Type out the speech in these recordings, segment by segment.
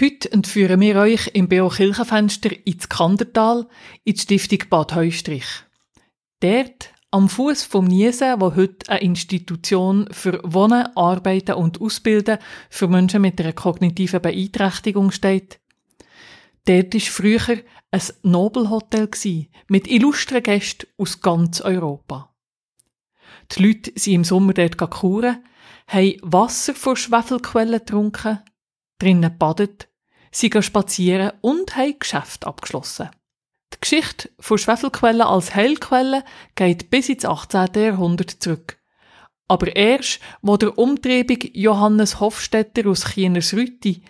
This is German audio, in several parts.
Heute entführen wir euch im BO Kirchenfenster ins Kandertal, in die Stiftung Bad Heustrich. Dort, am Fuß vom Niesen, wo heute eine Institution für Wohnen, Arbeiten und Ausbilden für Menschen mit einer kognitiven Beeinträchtigung steht, dort war früher ein Nobelhotel mit illustren Gästen aus ganz Europa. Die Leute sind im Sommer dort kuren, haben Wasser von Schwefelquellen getrunken, drinnen badet, sind spazieren und haben Geschäft abgeschlossen. Die Geschichte von Schwefelquellen als Heilquelle geht bis ins 18. Jahrhundert zurück. Aber erst, wo der umtriebige Johannes Hofstetter aus Chienersrütti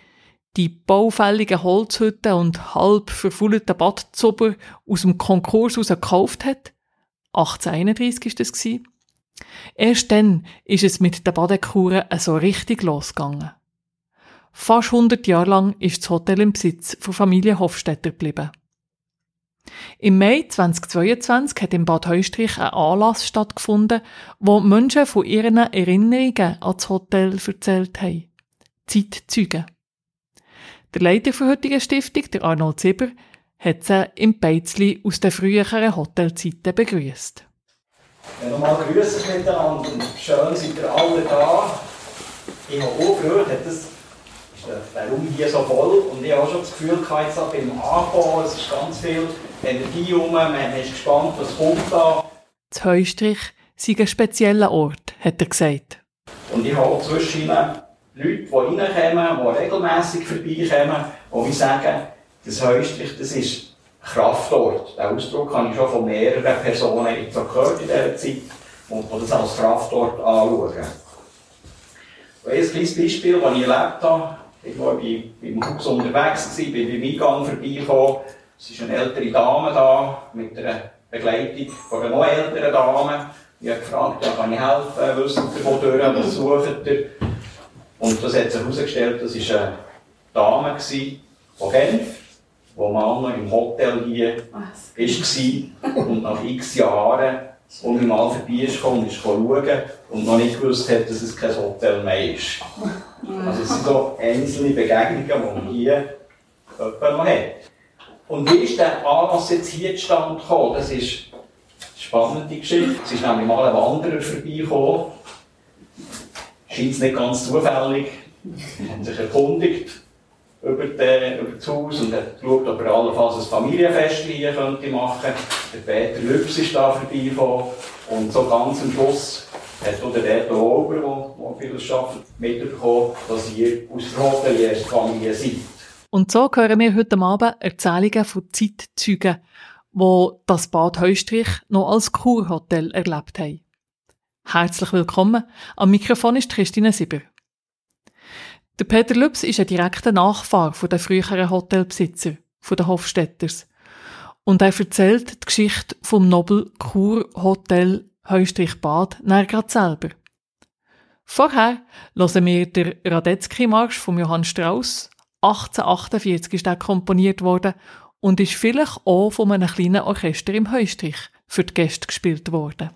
die baufälligen Holzhütten und halb verfaulten Badzuber aus dem Konkurs heraus gekauft hat, 1831 ist das Erst dann ist es mit den Badekuren so richtig losgegangen. Fast 100 Jahre lang ist das Hotel im Besitz von Familie Hofstetter geblieben. Im Mai 2022 hat im Bad Heustrich ein Anlass stattgefunden, wo Menschen von ihren Erinnerungen an das Hotel erzählt haben. Zeitzeugen. Der Leiter der heutigen Stiftung, der Arnold Zibber, hat sie im Beizli aus den früheren Hotelzeiten begrüßt. Ja, nochmal grüßen miteinander schön seid ihr alle da. Ich habe auch gehört, das ist der Raum hier so voll und ich habe auch schon das Gefühl gehabt, jetzt beim Ankommen, es ist ganz viel Energie rum, man ist gespannt, was kommt da. Das Heustrich sei ein spezieller Ort, hat er gesagt. Und ich habe auch zwischen Leute, die reinkommen, die regelmässig vorbeikommen, und ich sagen, das Heustrich, das ist Kraftort. Den Ausdruck habe ich schon von mehreren Personen jetzt so gehört in dieser Zeit, und das als Kraftort anschauen. Und ein kleines Beispiel, das ich erlebt habe, ich war beim Haus unterwegs, gewesen, bin beim Eingang vorbeigekommen, es ist eine ältere Dame da, mit einer Begleitung von einer noch älteren Dame. Ich habe gefragt, ja, kann ich helfen, wisst ihr, wo durch, was sucht ihr? Und das hat sich herausgestellt, das war eine Dame von Genf, die mal im Hotel hier war und nach x Jahren und mal vorbei ist gekommen, ist schauen und noch nicht gewusst hat, dass es kein Hotel mehr ist. Also es sind so einzelne Begegnungen, die man hier noch hat. Und wie ist der Anlass jetzt hier zustande gekommen? Das ist eine spannende Geschichte. Es ist nämlich mal ein Wanderer vorbeigekommen. Scheint es nicht ganz zufällig. Hat sich erkundigt über, den, über das Haus und hat geschaut, ob er allenfalls ein Familienfest hier könnte machen könnte. Der Peter Lübs ist da vorbeigekommen. Und so ganz am Schluss hat auch der Reto Ober, der vieles arbeitet, mitbekommen, dass ihr aus der Hoteliersfamilie seid. Und so hören wir heute Abend Erzählungen von Zeitzeugen, die das Bad Heustrich noch als Kurhotel erlebt haben. Herzlich willkommen. Am Mikrofon ist Christine Sieber. Der Peter Lübs ist ein direkter Nachfahr von den früheren Hotelbesitzer, von den Hofstädters. Und er erzählt die Geschichte vom Nobel Kurhotel Heustrich Bad nach gerade selber. Vorher hören wir den Radetzky-Marsch von Johann Strauss 1848 ist er komponiert worden und ist vielleicht auch von einem kleinen Orchester im Heustrich für die Gäste gespielt worden.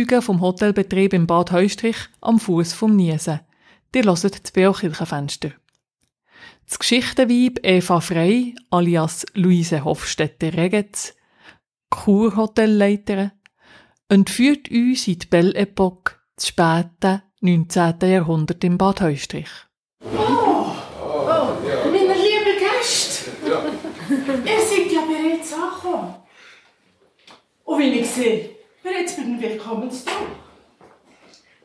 Zeitzeugen vom Hotelbetrieb im Bad Heustrich am Fuß vom Niesen. Die hören das Beokirchenfenster. Das Geschichtenweib Eva Frey, alias Luise Hofstetter-Regetz, Kurhotelleiterin, entführt uns in die Belle Epoque, das späte 19. Jahrhundert im Bad Heustrich. Oh, oh, meine lieben Gäste, ihr seid ja bereits angekommen. Und wie ich sehe, bereits bei den Willkommensdruck.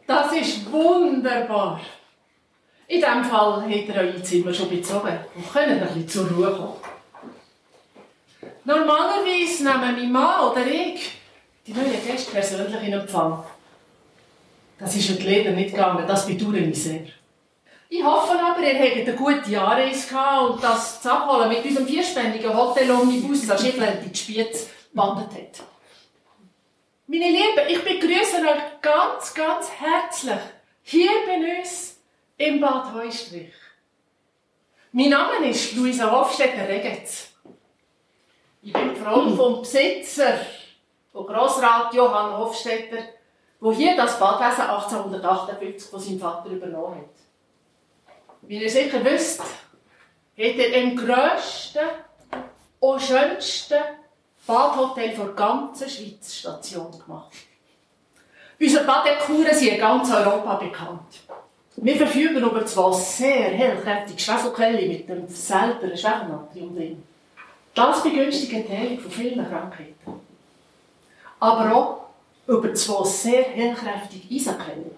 Das ist wunderbar. In diesem Fall habt ihr euer Zimmer schon bezogen und könnt ein bisschen zur Ruhe kommen. Normalerweise nehmen mein Mann oder ich die neuen Gäste persönlich in Empfang. Das ist heute leider nicht gegangen, das bedauere ich sehr. Ich hoffe aber, ihr habt eine gute Jahresreise gehabt und dass das Abholen mit unserem vierspännigen Hotel Omnibus an Schiffland in die Spiez gebandet hat. Meine Lieben, ich begrüße euch ganz, ganz herzlich hier bei uns im Bad Heustrich. Mein Name ist Luisa Hofstetter-Regetz. Ich bin die Frau vom Besitzer, von Grossrat Johann Hofstetter, wo hier das Badwesen 1858 von seinem Vater übernommen hat. Wie ihr sicher wisst, hat er im grössten und schönsten Badhotel der ganzen Schweiz Station gemacht. Unsere Badekuren sind in ganz Europa bekannt. Wir verfügen über zwei sehr hellkräftige Schwefelquellen mit dem selben Schwefelnatrium drin. Das begünstigt die Heilung von vielen Krankheiten. Aber auch über zwei sehr hellkräftige Eisenquellen.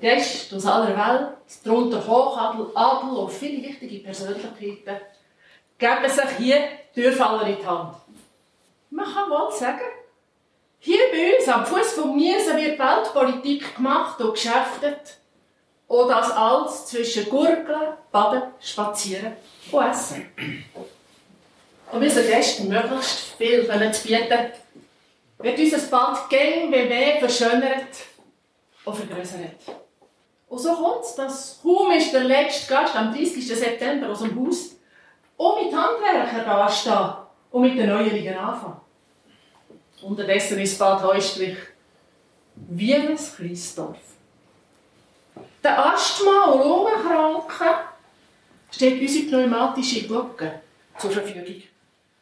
Gäste aus aller Welt, darunter Hochadel, Adel und viele wichtige Persönlichkeiten, geben sich hier Türfaller in die Hand. Man kann wohl sagen, hier bei uns am Fuß vom Niesen wird Weltpolitik gemacht und geschäftet. Und das alles zwischen Gurgeln, Baden, Spazieren und Essen. Um unseren Gästen möglichst viel zu bieten, wird unser Bad gäng wie mehr verschönert und vergrößert. Und so kommt es, dass Hum ist der letzte Gast am 30. September aus dem Haus und mit Handwerkern da stehen und mit den Neuerungen anfangen. Unterdessen ist Bad Heustrich wie ein Christdorf. Der Asthma- und Lungenkranken steht unsere pneumatische Glocke zur Verfügung.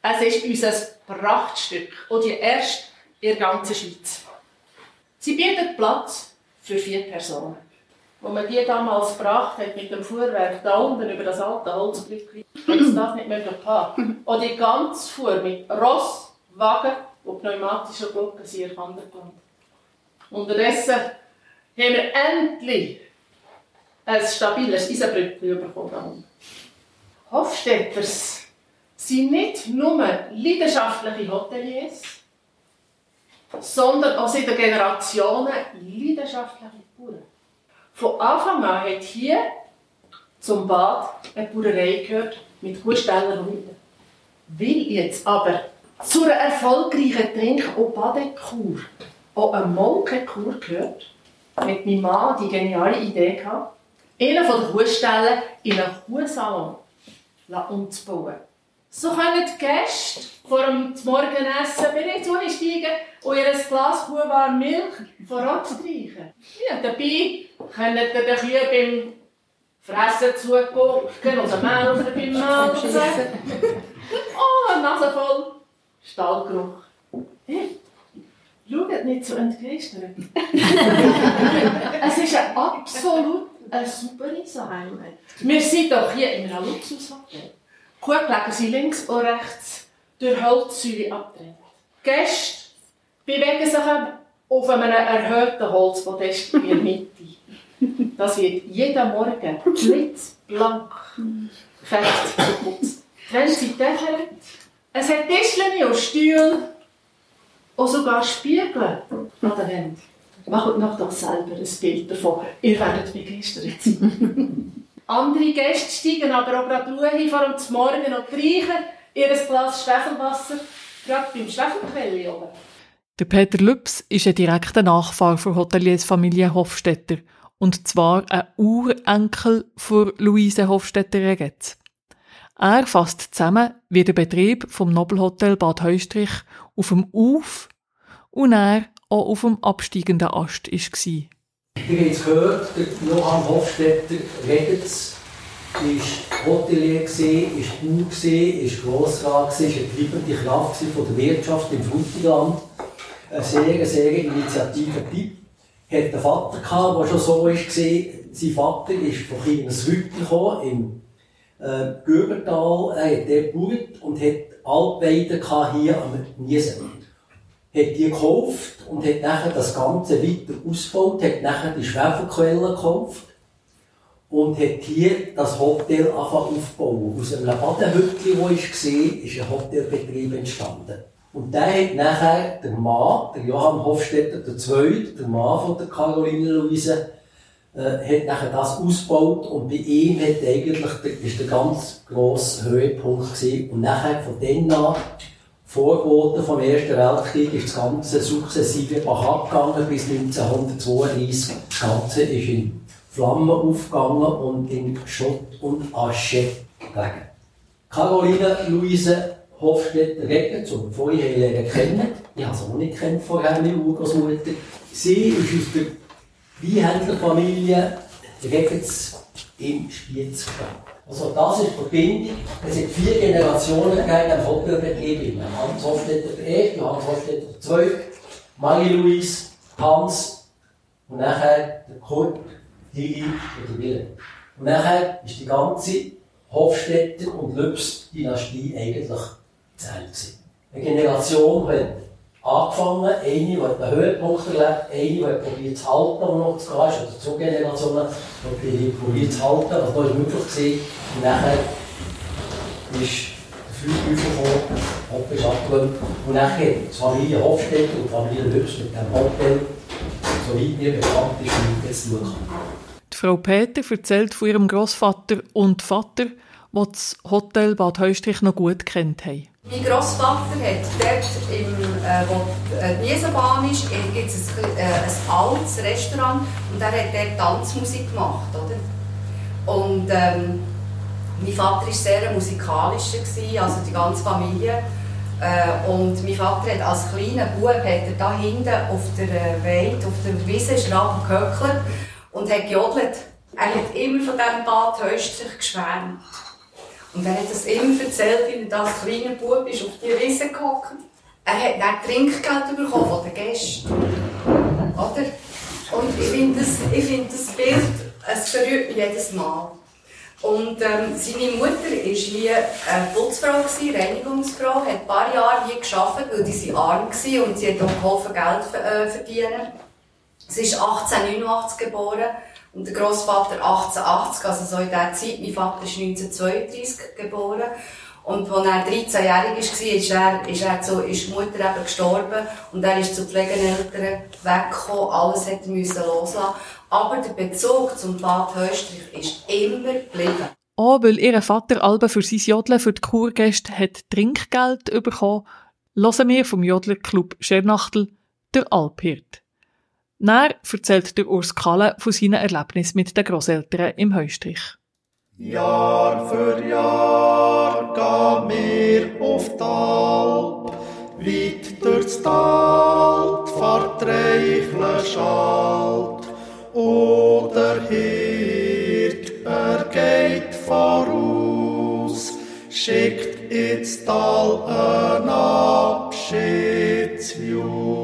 Es ist unser Prachtstück und die erste in der ganzen Schweiz. Sie bietet Platz für vier Personen. Als man die damals gebracht hat mit dem Fuhrwerk da unten über das alte Holzbrückli, hat es das nicht möglich gehabt. Und die ganze Fuhr mit Ross, Wagen und pneumatischen Glocken sind erkannt Unterdessen haben wir endlich ein stabiles Eisenbrückli bekommen. Hofstetters sind nicht nur leidenschaftliche Hoteliers, sondern auch seit Generationen leidenschaftliche Bauern. Von Anfang an hat hier zum Bad eine Bauerei gehört mit Hustellen und Hütten. Will jetzt aber zu einer erfolgreichen Trink- und Badekur auch eine Molkekur gehört, mit meinem Mann die geniale Idee gehabt, einen von den Hustellen in einen Kuhsalon umzubauen. So können die Gäste vor dem Morgenessen bereits einsteigen und ihr Glas kuhwarme Milch voranstreichen. Ja, dabei könnt ihr den Kühen beim Fressen zugucken oder Melken beim Melzen. Oh, eine Nase voll Stallgeruch. Hey, schaut nicht so entgeistert. es ist ein absolut eine super Eisenheim. Wir sind doch hier in einem Luxushotel. Kuhgelegen sind links und rechts durch Holzsäule abgetrennt. Gäste bewegen sich auf einem erhöhten Holzpodest in der Mitte. Das wird jeden Morgen blitzblank fest geputzt. Wenn sie dächert, es hat Tischchen und Stühle und sogar Spiegel an der Wand. Macht noch doch selber ein Bild davon. Ihr werdet begeistert sein. Andere Gäste steigen aber auch gerade Ruhe vor dem Morgen und trinken ihr Glas Schwefelwasser, gerade beim Schwefelquelle oben. Der Peter Lübs ist ein direkter Nachfahre der Hoteliersfamilie Hofstetter und zwar ein Urenkel von Luise Hofstetter-Regetz. Er fasst zusammen, wie der Betrieb vom Nobelhotel Bad Heustrich auf dem Auf und er auch auf dem absteigenden Ast war. Ihr habt es gehört, der Johann Hofstetter redet es, war Hotelier, war Bauer, war Grossrat, war eine treibende Kraft von der Wirtschaft im Frutigland. Ein sehr, sehr initiativer Typ. Er hatte einen Vater, gehabt, der schon so war. Sein Vater ist von Kirchensrütter gekommen, im äh, Gübertal. Er hat dort gebaut und hat Altweiden hier am Niesen hat die gekauft und hat nachher das Ganze weiter ausgebaut, hat nachher die Schwefelquellen gekauft und hat hier das Hotel aufbauen. Aus einem Badenhütchen, das ich war, ist ein Hotelbetrieb entstanden. Und der hat nachher der Mann, der Johann Hofstetter II., der Mann von der Caroline Luise, äh, hat nachher das ausgebaut und bei ihm hat eigentlich der, ist der ganz grosse Höhepunkt gewesen. Und nachher von dann an Vorboten vom Ersten Weltkrieg ist das Ganze sukzessive bach gegangen bis 1932. Das Ganze ist in Flammen aufgegangen und in Schutt und Asche gelegen. Caroline Luise Hofstetter-Regger, so bevor ich sie kennen, ich habe sie auch nicht kennt vorher, meine Urgroßmutter. Sie ist aus der Weinhändlerfamilie Regens im Spiezgrad. Also das ist die Verbindung. Es sind vier Generationen gegeben im Hotelbetrieb. Hans Hofstetter der Erste, Hans Hofstetter Zweite, Marie-Louise, Hans und nachher der Kurt, Higi und der Wille. Und nachher ist die ganze Hofstetter und Lübs-Dynastie eigentlich zählt. Eine Generation hat angefangen, eine, die den Höhepunkt erlebt, eine, die probiert zu halten, die noch zu gehen ist, oder zwei Generationen, die probiert zu halten, was da möglich war. Und nachher ist der Flugüfer gekommen, Hoppe ist abgelehnt. Und nachher die Familie Hofstedt und die Familie Lübs mit dem Hotel, soweit mir bekannt ist, jetzt schauen Die Frau Peter erzählt von ihrem Großvater und Vater, die das Hotel Bad Heustrich noch gut kennt haben. Mein Großvater hat dort, im, äh, wo die Niesenbahn ist, gibt es ein, äh, ein altes Restaurant und er hat dort Tanzmusik gemacht, oder? Und ähm, mein Vater war sehr musikalischer, also die ganze Familie. Äh, und mein Vater hat als kleiner Bub er da hinten auf der äh, Weide, auf der Wiese, schraub gehöckelt und hat gejodelt. Er hat immer von diesem Bad Höchstlich geschwärmt. Und er hat das immer erzählt, wie er als kleiner Bub ist auf die Wiese gehockt. Er hat dann Trinkgeld bekommen von den Gästen. Oder? Und ich finde das, find das Bild, es berührt mich jedes Mal. Und ähm, seine Mutter war hier eine Putzfrau, gewesen, Reinigungsfrau, hat ein paar Jahre hier gearbeitet, weil sie arm war und sie hat auch geholfen, Geld äh, verdienen. Sie ist 1889 geboren und der Großvater 1880, also so in dieser Zeit. Mein Vater ist 1932 geboren. Und als er 13-jährig war, ist, er, ist, er zu, ist die Mutter eben gestorben und er ist zu Pflegeneltern weggekommen. Alles hat er müssen loslassen. Aber der Bezug zum Bad Höstrich ist immer geblieben. Auch weil ihr Vater Alba für sein Jodeln für die Kurgäste hat Trinkgeld bekommen, hören wir vom Jodlerclub Schernachtel der Alphirt. Dann erzählt der Urs Kalle von seinen Erlebnissen mit den Grosseltern im Heustrich. Jahr für Jahr gehen wir auf die Alp, weit durchs Tal, fahrt reichle Schalt. Oder Hirt, er geht voraus, schickt ins Tal ein Abschiedsjus.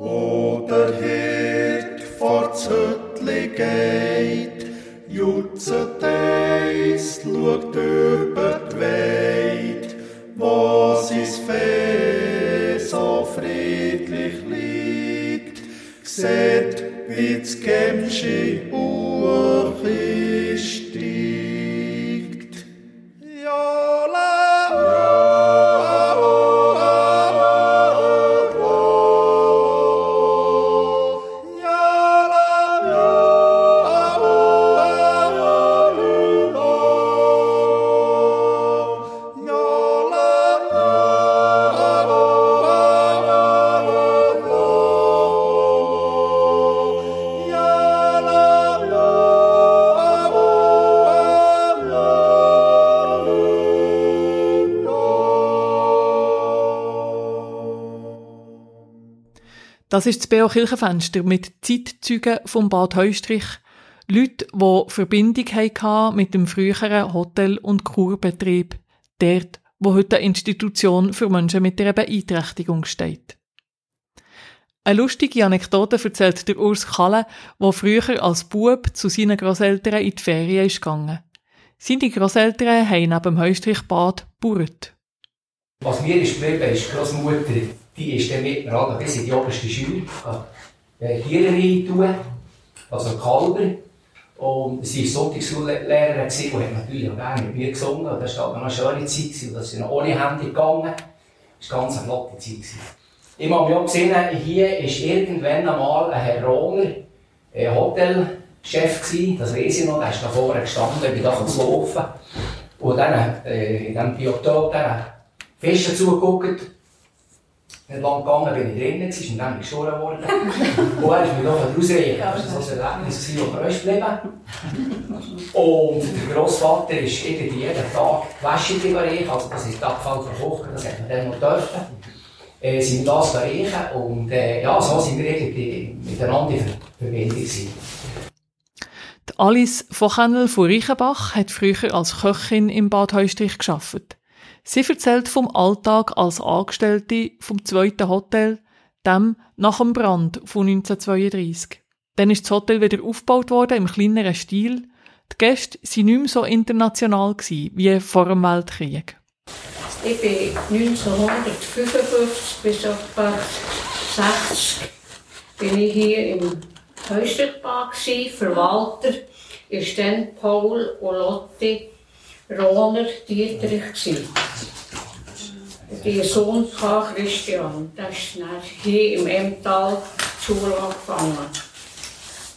Oh. Das ist das B.O. Kirchenfenster mit Zeitzeugen vom Bad Heustrich. Leute, die Verbindung hatten mit dem früheren Hotel- und Kurbetrieb. Dort, wo heute eine Institution für Menschen mit einer Beeinträchtigung steht. Eine lustige Anekdote erzählt der Urs Kalle, der früher als Bub zu seinen Grosseltern in die Ferien ist gegangen. Seine Grosseltern haben neben dem Heustrichbad gebaut. Was mir ist geblieben ist, Großmutter, die ist dann mit mir alle bis in die oberste Schule äh, Tiere reintun, also Kalber. Und sie war Sonntagsschullehrerin und hat natürlich auch gerne mit mir gesungen. Und das war eine schöne Zeit, gewesen. das ist ohne Handy gegangen. Das war ganz eine flotte Zeit. Ich habe mich auch gesehen, hier ist irgendwann einmal ein Herr Rohner, ein Hotelchef gewesen, das weiß ich noch, der ist da vorne gestanden, ich da zu laufen. Und dann, äh, in diesem Biotop, der Fische zugeguckt. Nicht lang gegangen bin ich drinnen, ist und dann bin ich geschoren worden. Und er ist mir noch rausreichen. Das war so ein Erlebnis, das mir ist geblieben. Und der Grossvater ist irgendwie jeden Tag Wäsche reichen, also das ist der Abfall von Kochen, das hat man dann noch dürfen. Äh, sind wir das reichen und äh, ja, so sind wir irgendwie miteinander in Verbindung gewesen. Die Alice von Kennel von Reichenbach hat früher als Köchin im Bad Heustrich gearbeitet. Sie erzählt vom Alltag als Angestellte vom zweiten Hotel, dem nach dem Brand von 1932. Dann ist das Hotel wieder aufgebaut worden im kleineren Stil. Die Gäste waren nicht mehr so international wie vor dem Weltkrieg. Ich bin 1955 bis etwa 60 bin ich hier im Häuserpark Verwalter ist dann Paul und Lotte Rohner Dietrich gsi. Der Sohn von Christian, der ist hier im Emmental Schule angefangen.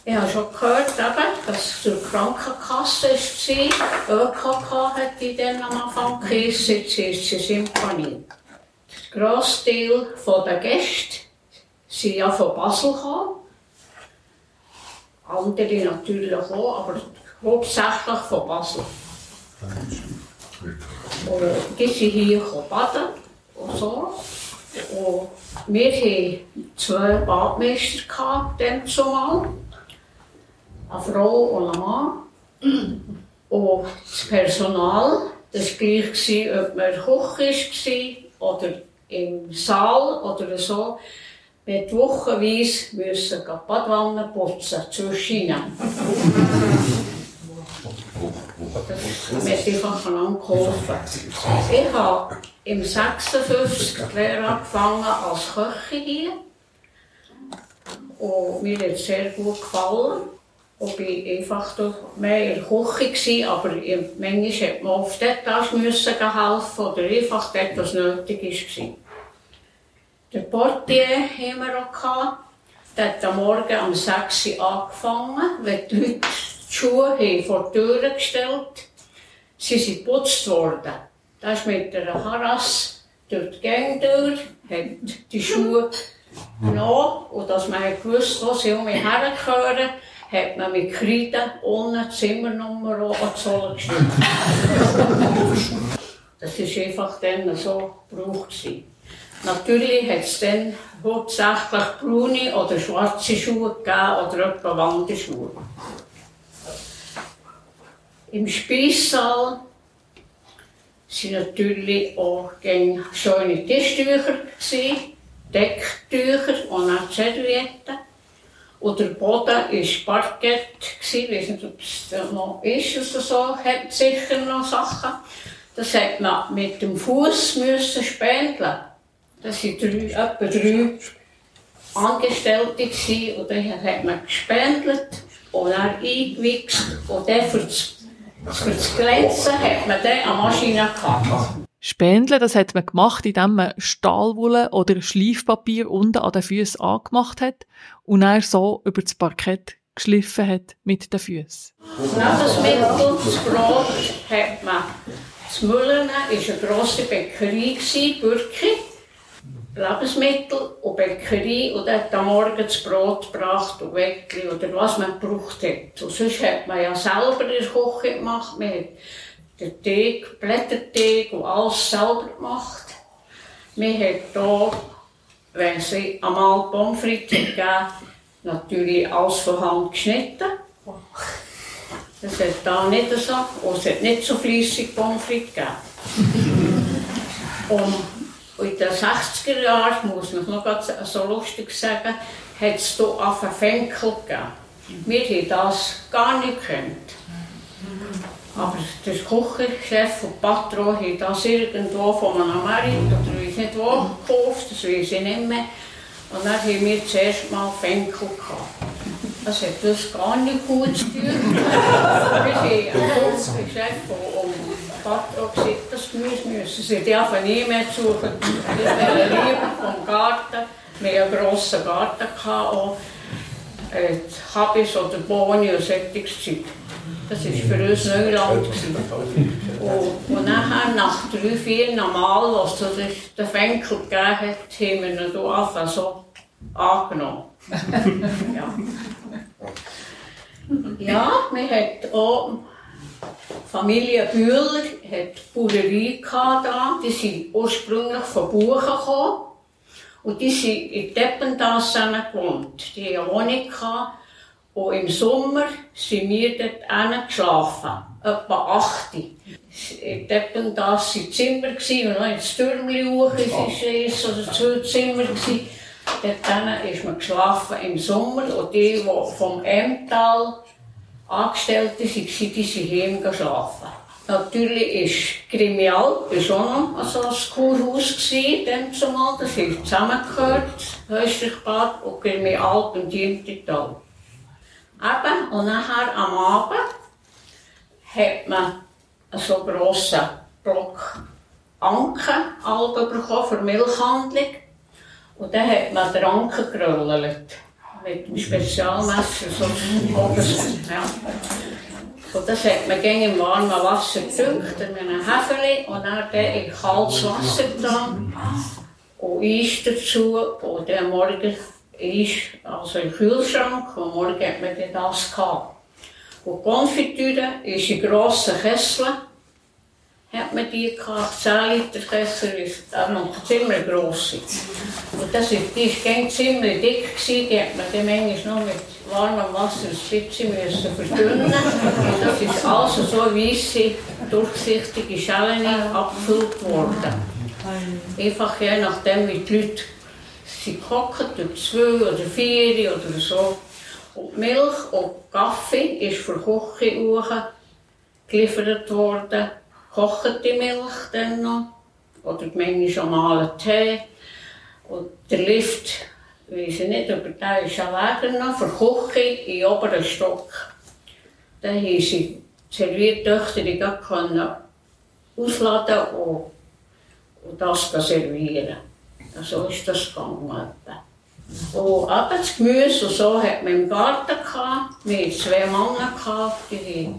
Ich habe schon gehört, eben, dass es zur Krankenkasse war. ÖKK hat die dann am Anfang geheißen, jetzt ist sie Symphonie. Der grosse Teil der Gäste sind ja von Basel gekommen. Andere natürlich auch, aber hauptsächlich von Basel. Und die sind hier baden und so. Und wir hatten zwei Badmeister dann zumal. Eine Frau und ein Mann. Und das Personal, das war gleich, ob man Koch war oder im Saal oder so. Wir mussten wochenweise müssen Badwanne putzen, zwischen Das hat einfach voneinander geholfen. Ich habe im 56 die Lehre angefangen als Köchin hier. Und mir hat es sehr gut gefallen. Und ich einfach mehr in der Küche, aber manchmal hat man oft dort müssen helfen oder einfach dort, was nötig war. Der Portier haben wir auch. Der hat am Morgen um 6 Uhr angefangen, wenn die Leute die Schuhe haben vor die Tür gestellt. Sie sind geputzt worden. Da ist mit einer Harass durch die Gänge durch, hat die Schuhe genommen und dass man gewusst, wo sie um mich hergehören, hat man mit Kreide ohne Zimmernummer an die Zolle geschrieben. das war einfach dann so gebraucht. Natürlich hat es dann hauptsächlich braune oder schwarze Schuhe gegeben oder etwa Wanderschuhe. Im Speissaal waren natürlich auch schöne Tischtücher, Decktücher und auch Servietten. Und der Boden war Parkett, ich weiß nicht, ob es noch ist oder so, hat sicher noch Sachen. Das hat man mit dem Fuß müssen spendeln. Das waren drei, etwa drei Angestellte und dann hat man gespendelt und dann eingewichst und dann für das, für das Glänzen hat man dann eine Maschine gehabt. Spendeln, das hat man gemacht, indem man Stahlwolle oder Schleifpapier unten an den Füßen angemacht hat und dann so über das Parkett geschliffen hat mit den Füßen. Lebensmittel, das Brot hat man. Das Müllen war eine grosse Bäckerei, Bürki. Lebensmittel und Bäckerei und hat am Morgen das Brot gebracht und Weckli oder was man gebraucht hat. Und sonst hat man ja selber in der Küche gemacht. Man hat den Teig, Blätterteig und alles selber gemacht. Man hat hier, wenn sie einmal Pommes frites gegeben natürlich alles von Hand geschnitten. Das hat da nicht so, und es hat nicht so flüssig Pommes frites gegeben. und in den 60er Jahren, muss man noch so lustig sagen, hat es hier auf Fenkel gegeben. Wir haben das gar nicht gekannt. Aber der Küchenchef und Patron haben das irgendwo von einem Amerik oder weiß nicht wo gekauft, das weiß ich nicht mehr. Und dann haben wir zuerst mal Fenkel gehabt. Das hat das gar nicht gut tun. wir haben ein Küchenchef und Patron gesagt, das Gemüse müssen sie dürfen nie mehr suchen. Wir wollen lieber vom Garten. Wir hatten einen grossen Garten, auch äh, Habis oder Boni und solches Zeug. Das war für uns Neuland. Und, und nachher, nach drei, vier Mal, als es den Fenkel gegeben hat, haben wir ihn einfach so angenommen. ja. ja, wir hatten auch Familie Bühler hat Bauerei da. Die sind ursprünglich von Buchen gekommen. Und die sind in Deppendas gewohnt. Die hatten eine Wohnung. Gehabt. Und im Sommer sind wir dort geschlafen. Etwa 8 In Deppendas waren Zimmer, und noch ins Türmli hoch, es war eins oder zwei Zimmer. Dort ist man geschlafen im Sommer. Und die, die vom Emtal Angestellte waren, die sind hier geschlafen. Natürlich Grimial auch noch so ein Kurhaus, dann zumal. Das ist zusammengehört, Häuslichbad und Grimial und Dientital. Eben, und nachher am Abend hat man so einen grossen Block Anken bekommen für Milchhandlung. Und dann hat man den Anken gerollt. Mit dem Spezialmesser, so oben. Und das hat man gegen im warmen Wasser gedünkt, mit einem Hefeli und dann in kaltes Wasser getan. Und Eis dazu und dann morgen ist also im Kühlschrank und morgen hat man dann das gehabt. Und Konfitüre ist in grossen Kesseln. Hat man die gehabt, 10 Liter Kessel ist noch ziemlich gross. Und das ist, die war ziemlich dick, gewesen, die hat man dann manchmal noch mit warmem Wasser ein bisschen müssen verdünnen Und das ist also so weisse, durchsichtige Schalen abgefüllt worden. Einfach je nachdem, wie die Leute sie kochen durch zwei oder vier oder so. Und Milch und Kaffee ist für Küche geliefert worden. Kochte Milch dann noch. Oder manchmal normalen Tee. Und der Lift, weiß ich nicht, aber der ist auch noch für Küche im oberen Stock. Dann haben sie Serviertöchter, die ausladen und, und das servieren. So ist das gegangen. Und eben das Gemüse und so hat man im Garten gehabt. Wir hatten zwei Männer, gehabt, die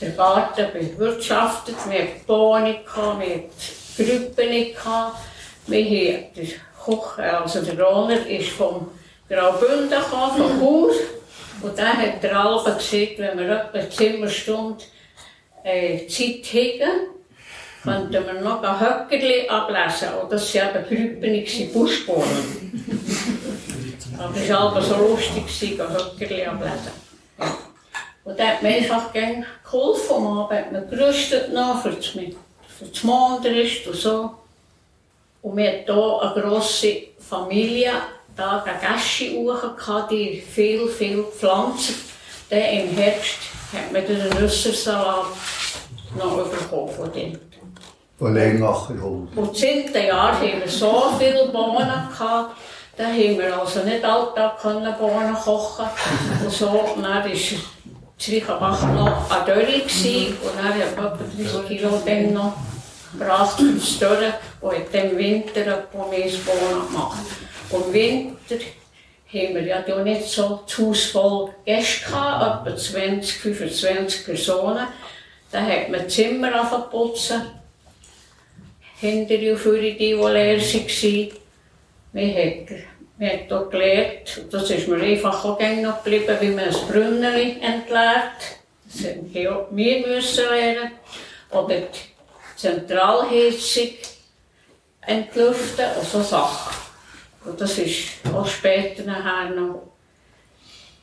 den Garten bewirtschaftet. Wir hatten Bohnen, wir hatten Grüppen. Wir haben den Koch, also der Roller, ist vom Graubünden gekommen, von Chur. Und dann hat der Alba gesagt, wenn wir etwa eine Zimmerstunde äh, Zeit haben, könnten wir noch ein Höckerli ablesen. Und das waren eben grübbenige Buschbohnen. Aber es war so lustig, ein Höckerli ablesen. Und dann hat mir einfach gerne geholfen. Am Abend hat man gerüstet noch für das, für das Mondrist und so. Und wir hatten hier eine grosse Familie da eine Gäsche hoch, die viel, viel Pflanzen. Dann im Herbst hat man den Nüssersalat noch bekommen von denen. Von Lengacher Hund. Und 10. Jahr haben wir so viele Bohnen gehabt, da haben wir also nicht alltag Bohnen kochen Und so, und dann ist Zwiechenbach noch eine Dörre gewesen, und dann habe ich etwa 30 Kilo dann noch gebracht ins Dörre, und in dem Winter etwa mehr Bohnen gemacht. Und im Winter haben wir ja da nicht so zu Haus voll Gäste gehabt, etwa 20, 25 Personen. Da hat Wir haben, hier gelernt, das ist mir einfach auch noch geblieben, wie man ein Brünneli entleert. Das haben wir müssen lernen. Oder die Zentralheizung entlüften und so Sachen. Und das ist auch später nachher noch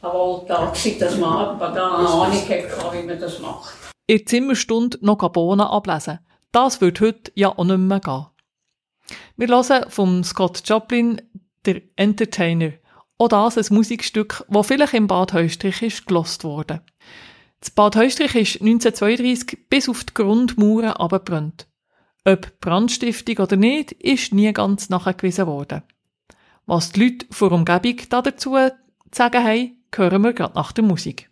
ein Wohltag, dass man da eine Ahnung hatte, wie man das macht. In der Zimmerstunde noch Bohnen ablesen. Das wird heute ja auch nicht mehr gehen. Wir hören vom Scott Joplin der Entertainer. Auch das ein Musikstück, das vielleicht im Bad Heustrich ist gelost wurde. Das Bad Heustrich ist 1932 bis auf die Grundmauern abgebrannt. Ob Brandstiftung oder nicht, ist nie ganz nachgewiesen worden. Was die Leute vor Umgebung dazu zu sagen haben, hören wir gerade nach der Musik.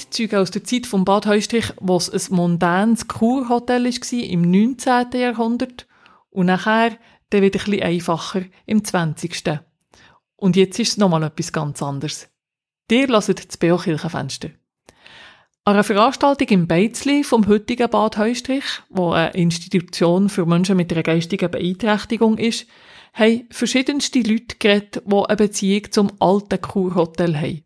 Zeugen aus der Zeit vom Bad Heustrich, wo es ein mondänes Kurhotel war im 19. Jahrhundert und nachher dann wieder ein einfacher im 20. Und jetzt ist es nochmal etwas ganz anderes. Dir hört das BO Kirchenfenster. An einer Veranstaltung im Beizli vom heutigen Bad Heustrich, wo eine Institution für Menschen mit einer geistigen Beeinträchtigung ist, haben verschiedenste Leute geredet, die eine Beziehung zum alten Kurhotel haben.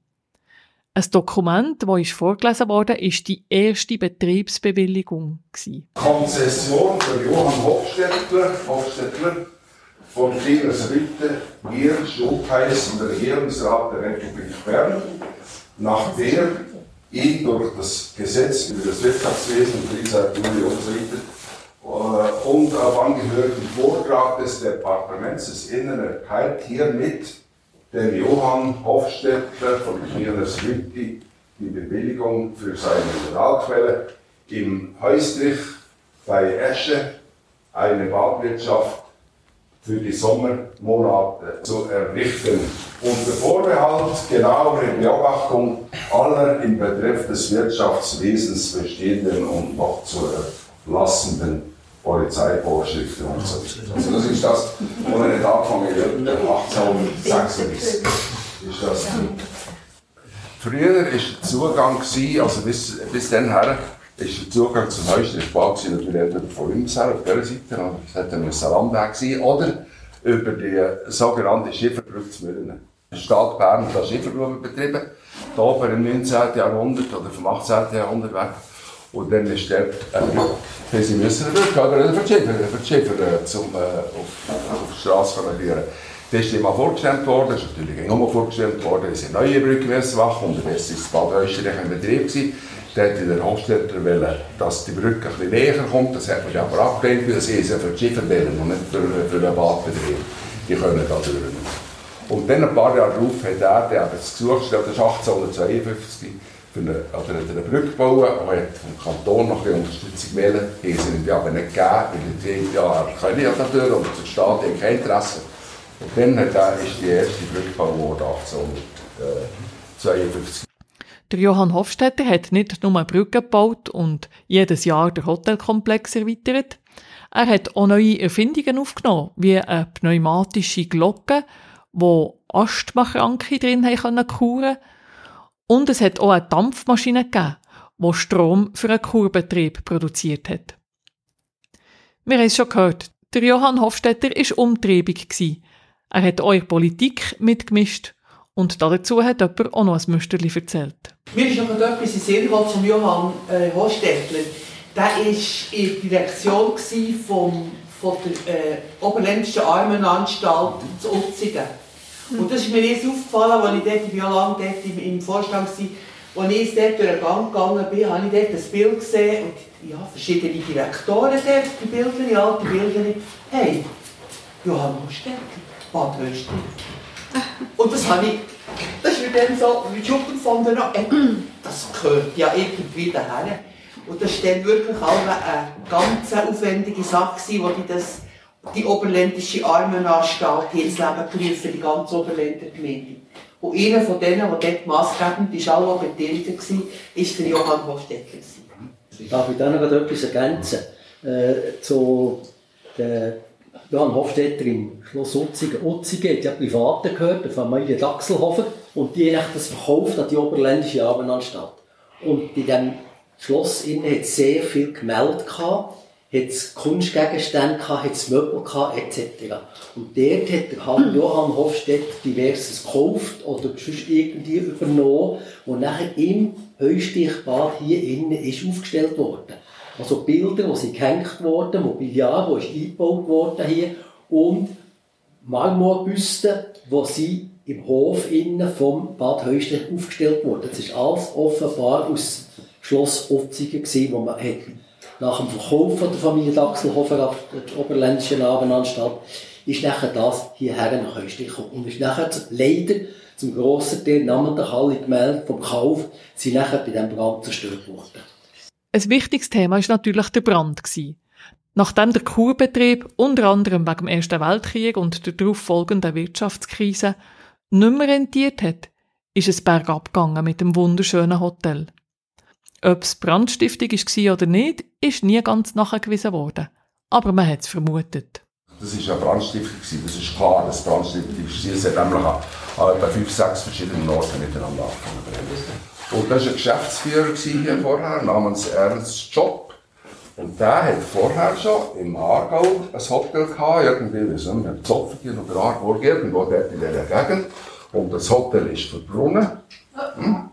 Ein Dokument, das ist vorgelesen wurde, ist die erste Betriebsbewilligung. Konzession für Johann Hofstettler, Hofstettler von Friedrichsritte, wir, Schultheiß und der Regierungsrat der Republik Bern, nach der ihn durch das Gesetz über das Wirtschaftswesen, Juli so weiter, äh, und auf angehörigen Vortrag des Departements des Inneren erteilt, hiermit dem Johann Hofstetter von Kirnes Rütti die Bewilligung für seine Mineralquelle im Häustrich bei Esche eine Badwirtschaft für die Sommermonate zu errichten. Unter Vorbehalt genauere Beobachtung aller im Betreff des Wirtschaftswesens bestehenden und noch zu erlassenden Polizeivorschriften und so Also das ist das, wo er nicht angefangen hat, 1876 ist das. Früher war der Zugang, also bis, bis dann her, ist der Zugang zum Neustrich Bad gewesen, reden von uns her, auf dieser Seite, es hätte ein Salamweg sein, oder über die sogenannte Schifferbrücke zu Müllen. Der Staat Bern hat Schifferbrücke betrieben, da oben im 19. Jahrhundert oder vom 18. Jahrhundert weg. Und dann ist dort äh, sie müssen eine Brücke oder für die Schiffer, für die Schiffer äh, zum, äh, auf, auf die Straße führen. Das ist immer vorgestellt worden, das ist natürlich mal vorgestellt worden, sie eine neue Brücke machen und dann ist das Bad Österreich in Betrieb gewesen. Da hat der Hofstädter wollen, dass die Brücke ein bisschen näher kommt, das hat man aber abgelehnt, weil sie ja für wollen und nicht für, für den Badbetrieb. Die können da durch. Und dann ein paar Jahre darauf hat er, der das Gesuch gestellt, das ist 1852, für eine, oder eine Brücke bauen, aber hat vom Kanton noch ein Unterstützung wählen, die sie ihm aber nicht gegeben, weil die ja, kann ja natürlich, und der Staat hat kein Interesse. Und dann hat er, ist die erste Brücke gebaut worden, 1852. Der Johann Hofstetter hat nicht nur Brücken gebaut und jedes Jahr den Hotelkomplex erweitert. Er hat auch neue Erfindungen aufgenommen, wie eine pneumatische Glocke, wo Asthmakranke drin haben kuren und es hat auch eine Dampfmaschine gegeben, die Strom für einen Kurbetrieb produziert hat. Wir haben es schon gehört, der Johann Hofstetter war umtriebig. Er hat eure Politik mitgemischt und dazu hat jemand auch noch ein Müsterli erzählt. Mir ist noch etwas in Sinn zum Johann äh, Hofstettler. Der war in der Direktion vom, von der äh, Oberländischen Armenanstalt zu Utzigen. Und das ist mir erst aufgefallen, als ich dort, ich war lange dort im, im Vorstand war, als ich dort durch den Gang gegangen bin, habe ich dort ein Bild gesehen und ja, verschiedene Direktoren dort, die Bilder, alte Bilder. Hey, Johann Hostetli, Bad Österreich. Und das habe ich, das ist mir dann so wie Schuppen von der äh, das gehört ja irgendwie daher. Und das war dann wirklich auch eine ganz aufwendige Sache, wo ich das die Oberländische Armenanstalt ins Leben gerufen, die ganze Oberländer Gemeinde. Und einer von denen, der dort maßgebend ist, auch beteiligt war, war der Johann Hofstetter. Darf ich da noch etwas ergänzen? Äh, zu der Johann Hofstetter im Schloss Utzigen. Utzigen hat ja Private gehört, der Familie Dachselhofer, und die haben das verkauft an die Oberländische Armenanstalt. Und in diesem Schloss hat sehr viel gemeldet gehabt, hat es Kunstgegenstände gehabt, hat Möbel gehabt, etc. Und dort hat der Hans Johann Hofstedt diverses gekauft oder sonst irgendwie übernommen, und nachher im Heustichbad hier innen ist aufgestellt worden. Also Bilder, die sind gehängt worden, Mobiliar, die ist eingebaut worden hier und Marmorbüsten, die sie im Hof innen vom Bad Heustich aufgestellt wurden. Das ist alles offenbar aus Schloss Opzigen gewesen, wo man hat nach dem Verkauf von der Familie Dachselhofer auf der Oberländischen Abendanstalt, ist nachher das hierher nach Österreich gekommen. Und ist nachher leider zum grossen Teil, namentlich alle Gemälde vom Kauf, sind nachher bei diesem Brand zerstört worden. Ein wichtiges Thema war natürlich der Brand. Nachdem der Kurbetrieb unter anderem wegen dem Ersten Weltkrieg und der darauf folgenden Wirtschaftskrise nicht mehr rentiert hat, ist es bergab gegangen mit dem wunderschönen Hotel. Ob es Brandstiftung war oder nicht, ist nie ganz nachgewiesen worden. Aber man hat es vermutet. Das war eine Brandstiftung, das ist klar, dass Brandstiftung ist. Es hat nämlich an, etwa fünf, sechs verschiedenen Orten miteinander angefangen Und das war ein Geschäftsführer hier vorher, namens Ernst Job. Und der hat vorher schon im Aargau ein Hotel gehabt, irgendwie, wie so ein Zopfchen oder Aarburg, irgendwo dort in dieser Gegend. Und das Hotel ist verbrunnen. Hm?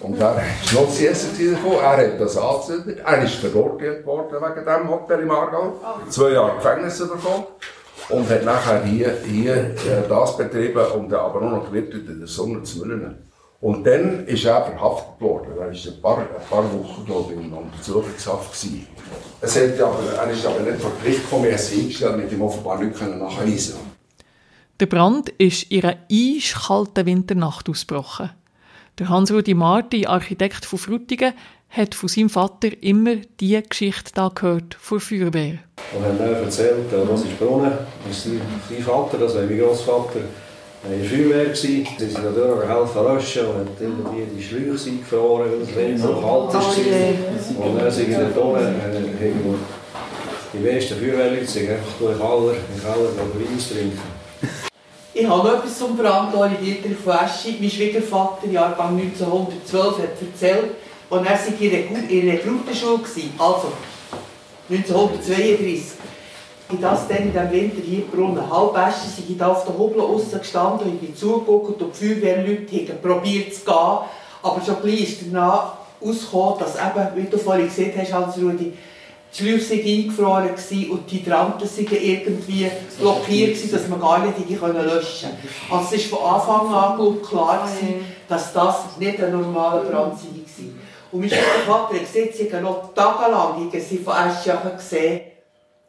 Und er ist noch zuerst gekommen, er hat das angezündet, er ist verurteilt worden wegen diesem Hotel im Aargau, zwei Jahre Gefängnis bekommen und hat nachher hier, hier äh, das betrieben und aber nur noch gewirtet in der Sonne zu Müllen. Und dann ist er verhaftet worden. Er war ein paar, ein paar Wochen glaube ich, in Untersuchungshaft. Gewesen. Es hat aber, er ist aber nicht vor Gericht gekommen, er ist eingestellt, mit ihm offenbar nicht nachweisen Der Brand ist in einer eiskalten Winternacht ausgebrochen. Der Hans-Rudi Marti, Architekt von Frutigen, hat von seinem Vater immer diese Geschichte da gehört von Feuerwehr. Und er hat mir erzählt, der Rosi Brunnen, sein, sein Vater, das war mein Großvater, in der Feuerwehr. Sie sind natürlich helfen löschen und hat irgendwie die Schläuche eingefroren, weil es wenig so kalt war. Und dann sind in der Tonne, äh, die meisten Feuerwehrleute sind einfach durch in Keller Wein trinken. Ich habe noch etwas zum Brand Dietrich von Eschi. Mein Schwiegervater, Jahrgang 1912, hat erzählt, als er in der Rekrutenschule war, also 1932, ich das dann in diesem Winter hier brunnen. Halb Eschi sind ich auf der Hubel aussen gestanden und ich bin zugeguckt und die Feuerwehrleute haben probiert zu gehen. Aber schon gleich ist danach ausgekommen, dass eben, wie du vorhin gesehen hast, Hans-Rudi, die Schläuche waren eingefroren und die Hydranten waren irgendwie blockiert, dass man gar nicht löschen konnte. Also es war von Anfang an klar, gewesen, dass das nicht ein normaler Brand war. Und mein Vater hat gesehen, sie haben noch tagelang sie von Eschjachen gesehen,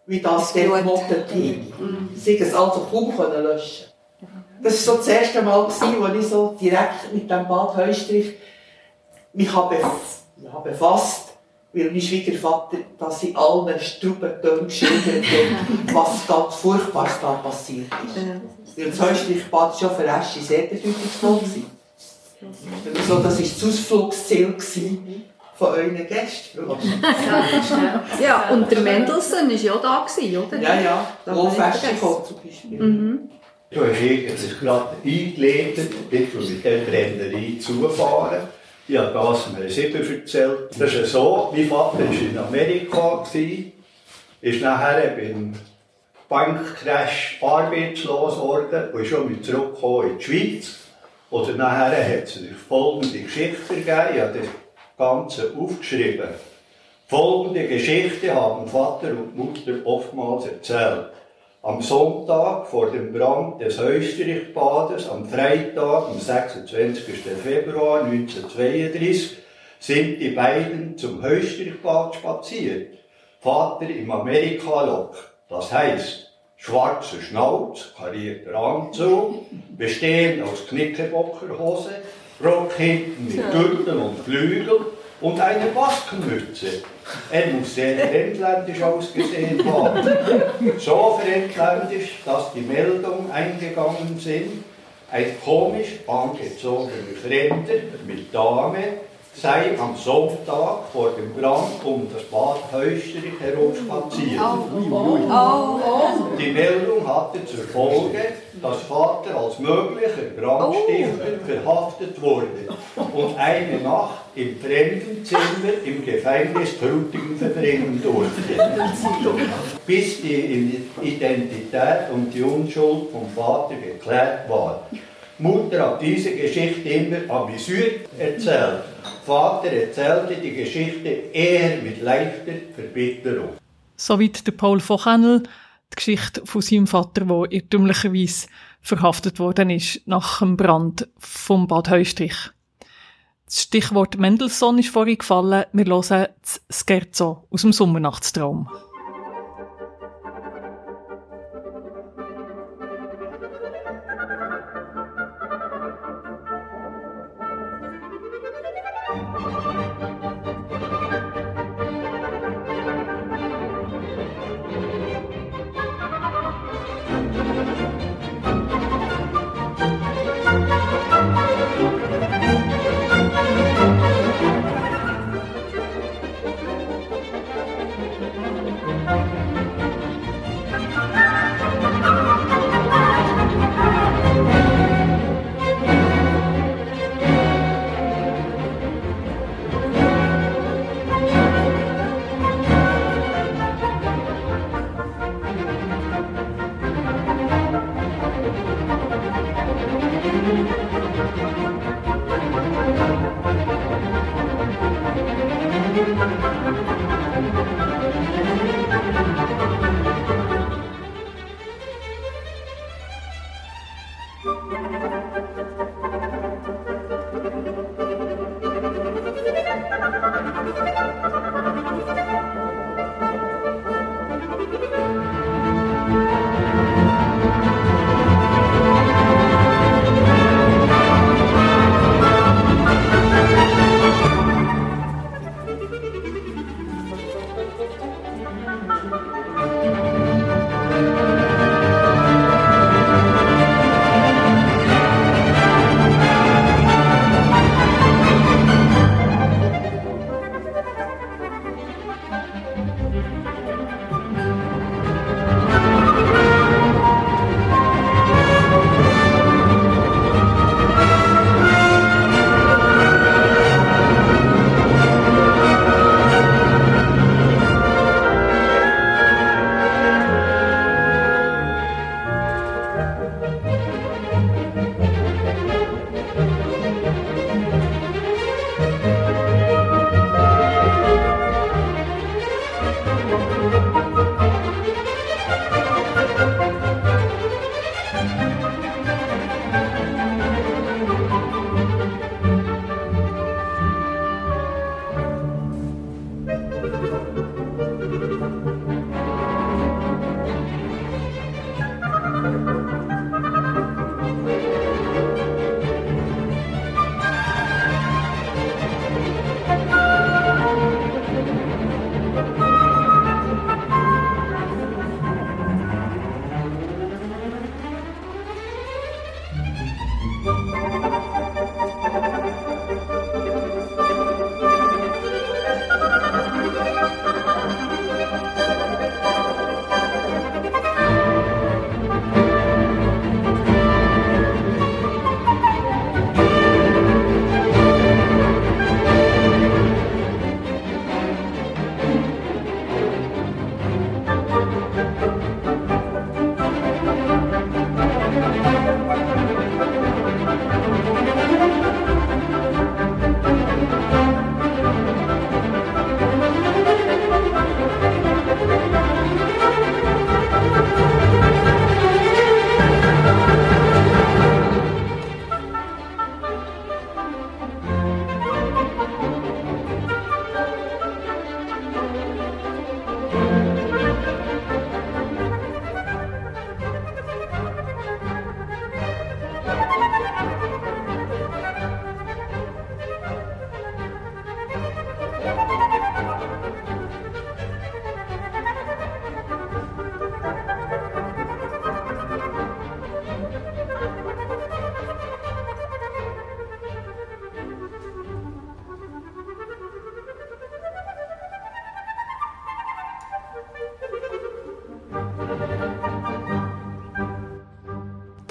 wie das dort gemottet hat. Sie haben es also kaum löschen Das war so das erste Mal, als ich so direkt mit dem Bad Heustrich mich befasst weil mein Schwiegervater das in allen Strubentönen geschildert hat, was ganz Furchtbares da passiert ist. Weil das Heustrichbad schon für Eschi sehr bedeutungsvoll war. Also, das war das Ausflugsziel von euren Gästen. ja, und der Mendelssohn war ja da, oder? Ja, ja. Wolf Eschikow zum Beispiel. Mhm. Du hast jetzt gerade eingeleitet, bitte mit der Brennerei zufahren. Ich habe das mir sieben erzählt. Das ist so, mein Vater war in Amerika, ist nachher beim Bankcrash arbeitslos geworden und ist schon wieder zurückgekommen in die Schweiz. Oder nachher hat es folgende Geschichte gegeben, ich habe das Ganze aufgeschrieben. Folgende Geschichte haben Vater und Mutter oftmals erzählt. Am Sonntag vor dem Brand des Österreichbades, am Freitag, am 26. Februar 1932, sind die beiden zum Österreichbad spaziert. Vater im Amerika-Look, das heißt schwarze Schnauz, karierter Anzug, bestehend aus Knickerbockerhose, Rock hinten mit Gürtel und Flügel und eine Baskenmütze. Er muss sehr fremdländisch ausgesehen haben. So fremdländisch, dass die Meldungen eingegangen sind, ein komisch angezogener Fremder mit Dame sei am Sonntag vor dem Brand um das Bad Hösterich herumspaziert. Oh, oh, oh, Die Meldung hatte zur Folge, dass Vater als möglicher Brandstifter verhaftet wurde und eine Nacht im Fremdenzimmer im Gefängnis Frutigen verbringen durfte. Bis die Identität und die Unschuld vom Vater geklärt war. Mutter hat diese Geschichte immer amüsiert erzählt. Vater erzählte die Geschichte eher mit leichter Verbitterung. Soweit der Paul Vochennel, die Geschichte von seinem Vater, der irrtümlicherweise verhaftet worden ist nach dem Brand vom Bad Heustrich. Das Stichwort Mendelssohn ist vorhin gefallen. Wir hören das Scherzo aus dem Sommernachtstraum.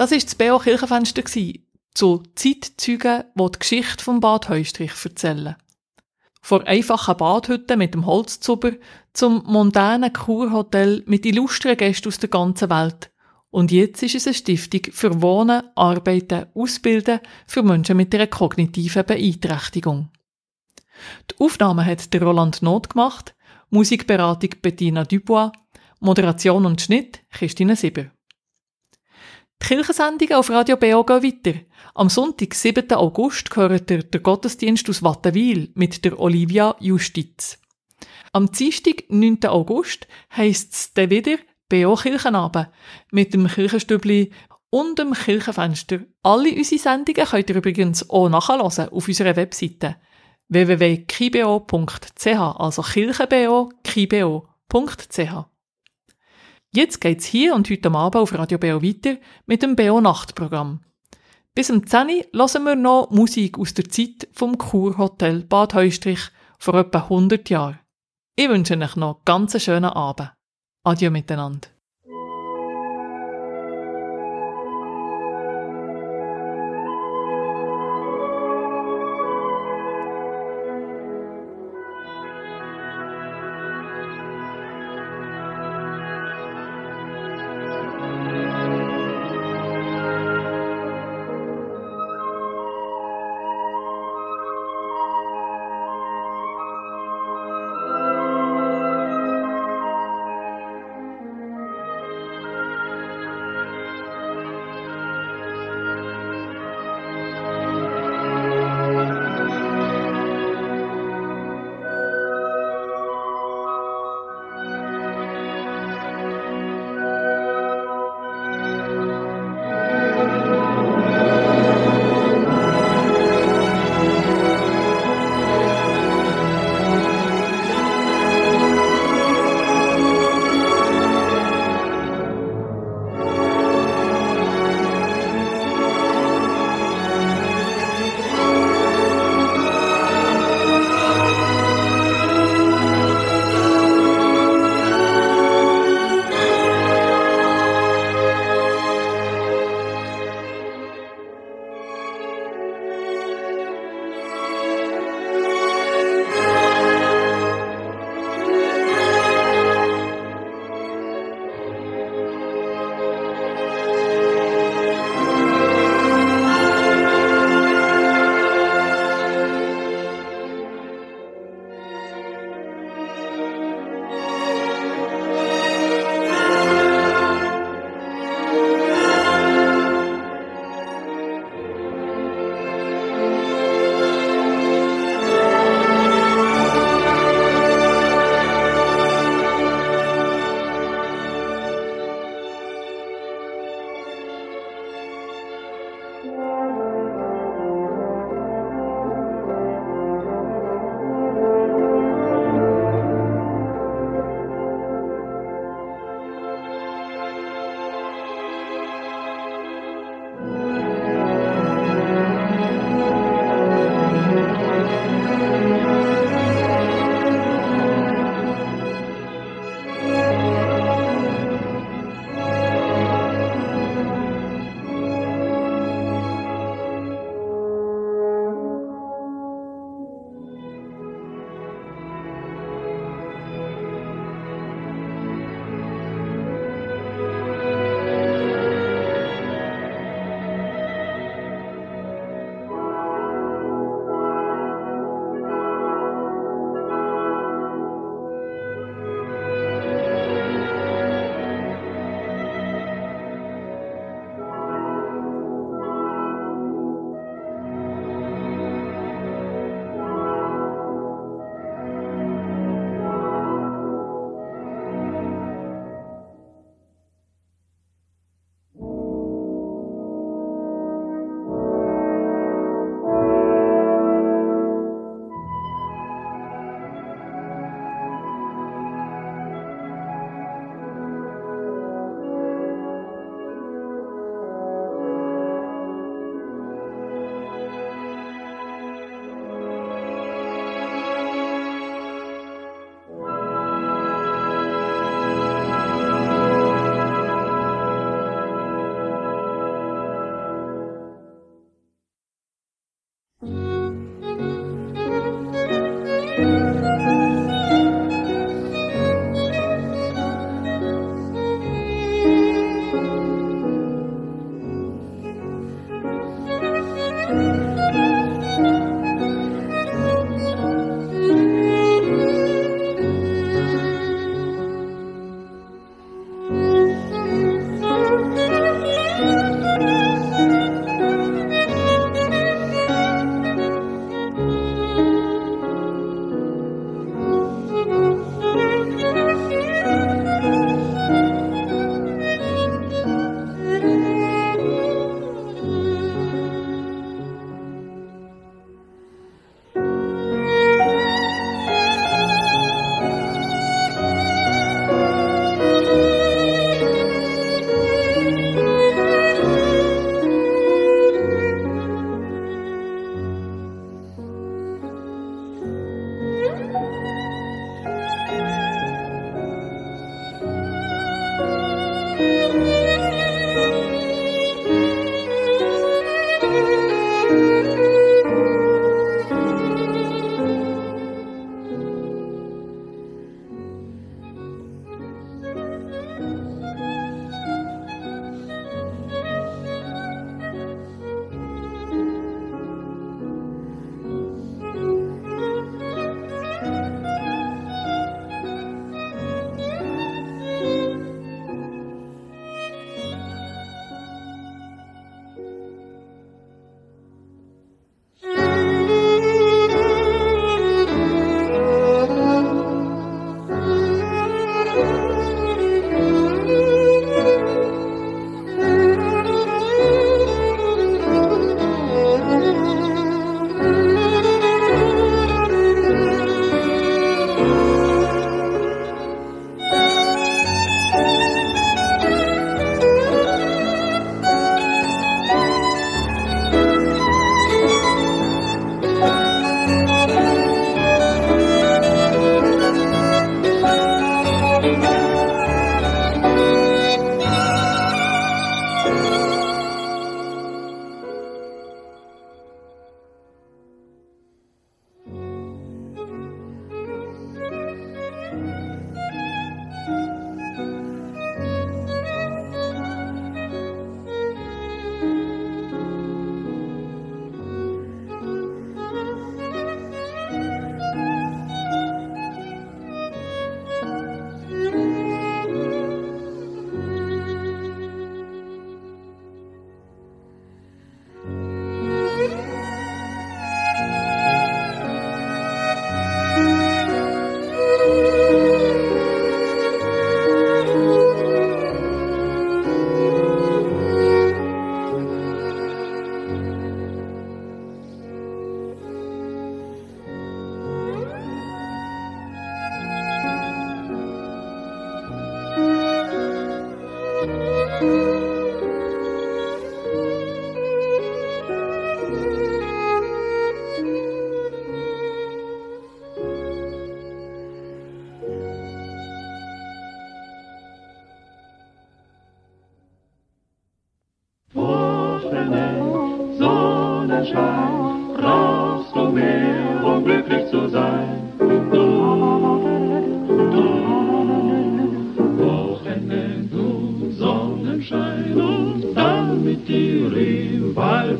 Das war das BO Kirchenfenster zu Zeitzeugen, die die Geschichte vom Bad Heustrich erzählen. Von einfachen Badhütten mit dem Holzzuber zum mondänen Kurhotel mit illustren Gästen aus der ganzen Welt. Und jetzt ist es eine Stiftung für Wohnen, Arbeiten, Ausbilden für Menschen mit einer kognitiven Beeinträchtigung. Die Aufnahme hat der Roland Not gemacht, Musikberatung Bettina Dubois, Moderation und Schnitt Christine Sieber. Die Kirchensendungen auf Radio BO gehen weiter. Am Sonntag, 7. August, gehört der, Gottesdienst aus Wattenwil mit der Olivia Justiz. Am Dienstag, 9. August, heisst es dann wieder BO Kirchenabend mit dem Kirchenstübli und dem Kirchenfenster. Alle unsere Sendungen könnt ihr übrigens auch nachhören auf unserer Webseite www.kibo.ch, also kirchenbo.kibo.ch. Jetzt geht's hier und heute Abend auf Radio Beo weiter mit dem Beo Nachtprogramm. Bis um 10 Uhr hören wir noch Musik aus der Zeit vom Kurhotel Bad Heustrich vor etwa 100 Jahren. Ich wünsche euch noch einen ganz schönen Abend. Adieu miteinander.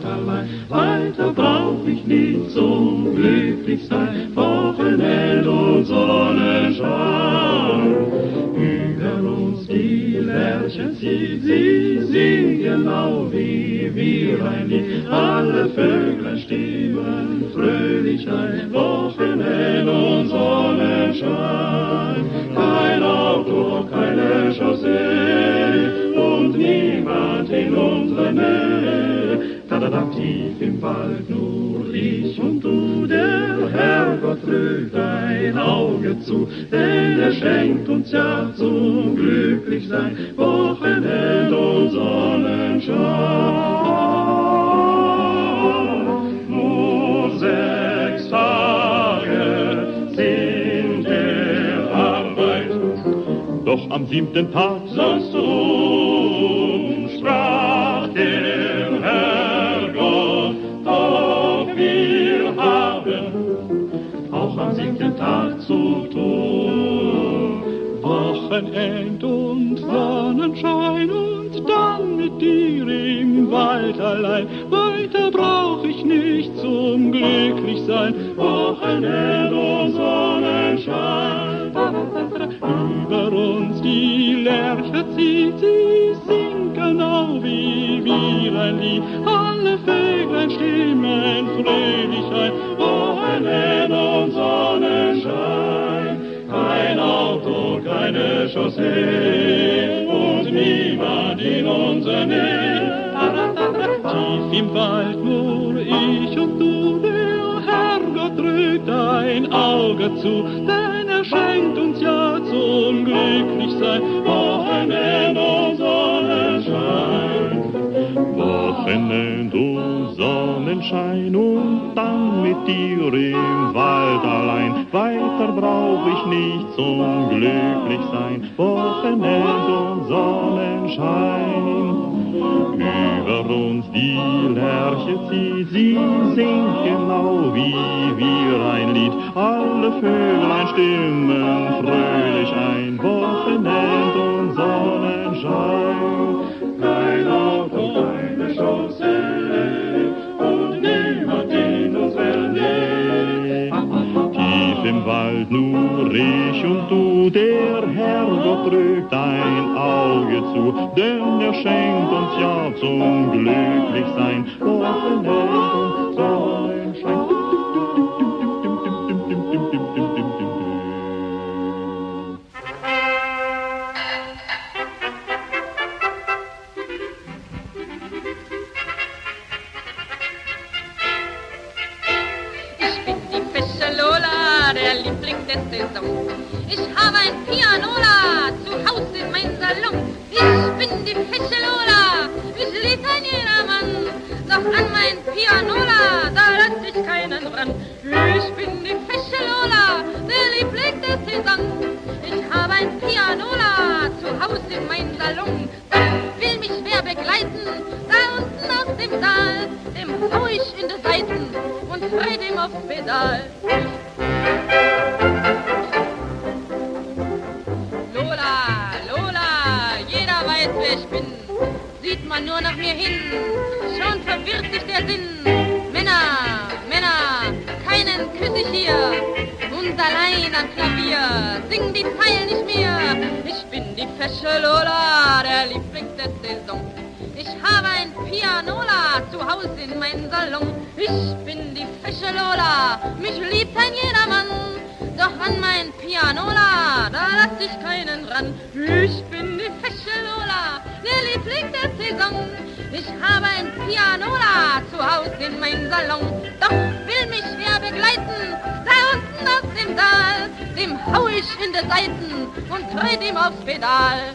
Wald allein. Weiter brauch ich nicht zum glücklich sein. Wochenend und Sonnenschein. Über uns die Lerchen zieht, sie singen genau wie wir ein Lied. Alle Vöglein Wald nur ich und du, der Herrgott drückt ein Auge zu, denn er schenkt uns ja zum Glücklichsein Wochenend und Sonnenschein. Nur sechs Tage sind der Arbeit, doch am siebten Tag im Wald nur ich und du, der Herrgott drückt ein Auge zu, denn er schenkt uns ja zum Glücklichsein Wochenend und Sonnenschein. Wochenend und Sonnenschein und dann mit dir im Wald allein. Weiter brauch ich nicht zum Glücklichsein. Wochenend und Sonnenschein. Über uns die Lerche zieht, sie singt genau wie wir ein Lied. Alle Vöglein stimmen fröhlich ein. Wochenend und Sonnenschein. Kein Auto, keine Chaussee und niemand in unserer Nähe. Tief im Wald nur ich und du, der Herrgott drückt ein Auge zu, denn er schenkt uns ja zum Glücklichsein. Wochenend Lola, jeder weiß, wer ich bin. Sieht man nur nach mir hin, schon verwirrt sich der Sinn. Männer, Männer, keinen küss ich hier. Und allein am Klavier sing die Zeilen nicht mehr. Ich bin die fesche Lola, der Liebling der Saison. Ich habe ein Pianola zu Hause in meinem Salon. Ich bin die fesche Lola, mich liebt ein jedermann. Doch an mein Pianola, da lass ich keinen ran. Ich bin die fesche Lola, der Liebling der Saison. Ich habe ein Pianola zu Hause in meinem Salon. Doch will mich wer begleiten, da unten aus dem Saal, dem hau ich in die Seiten und tritt ihm aufs Pedal.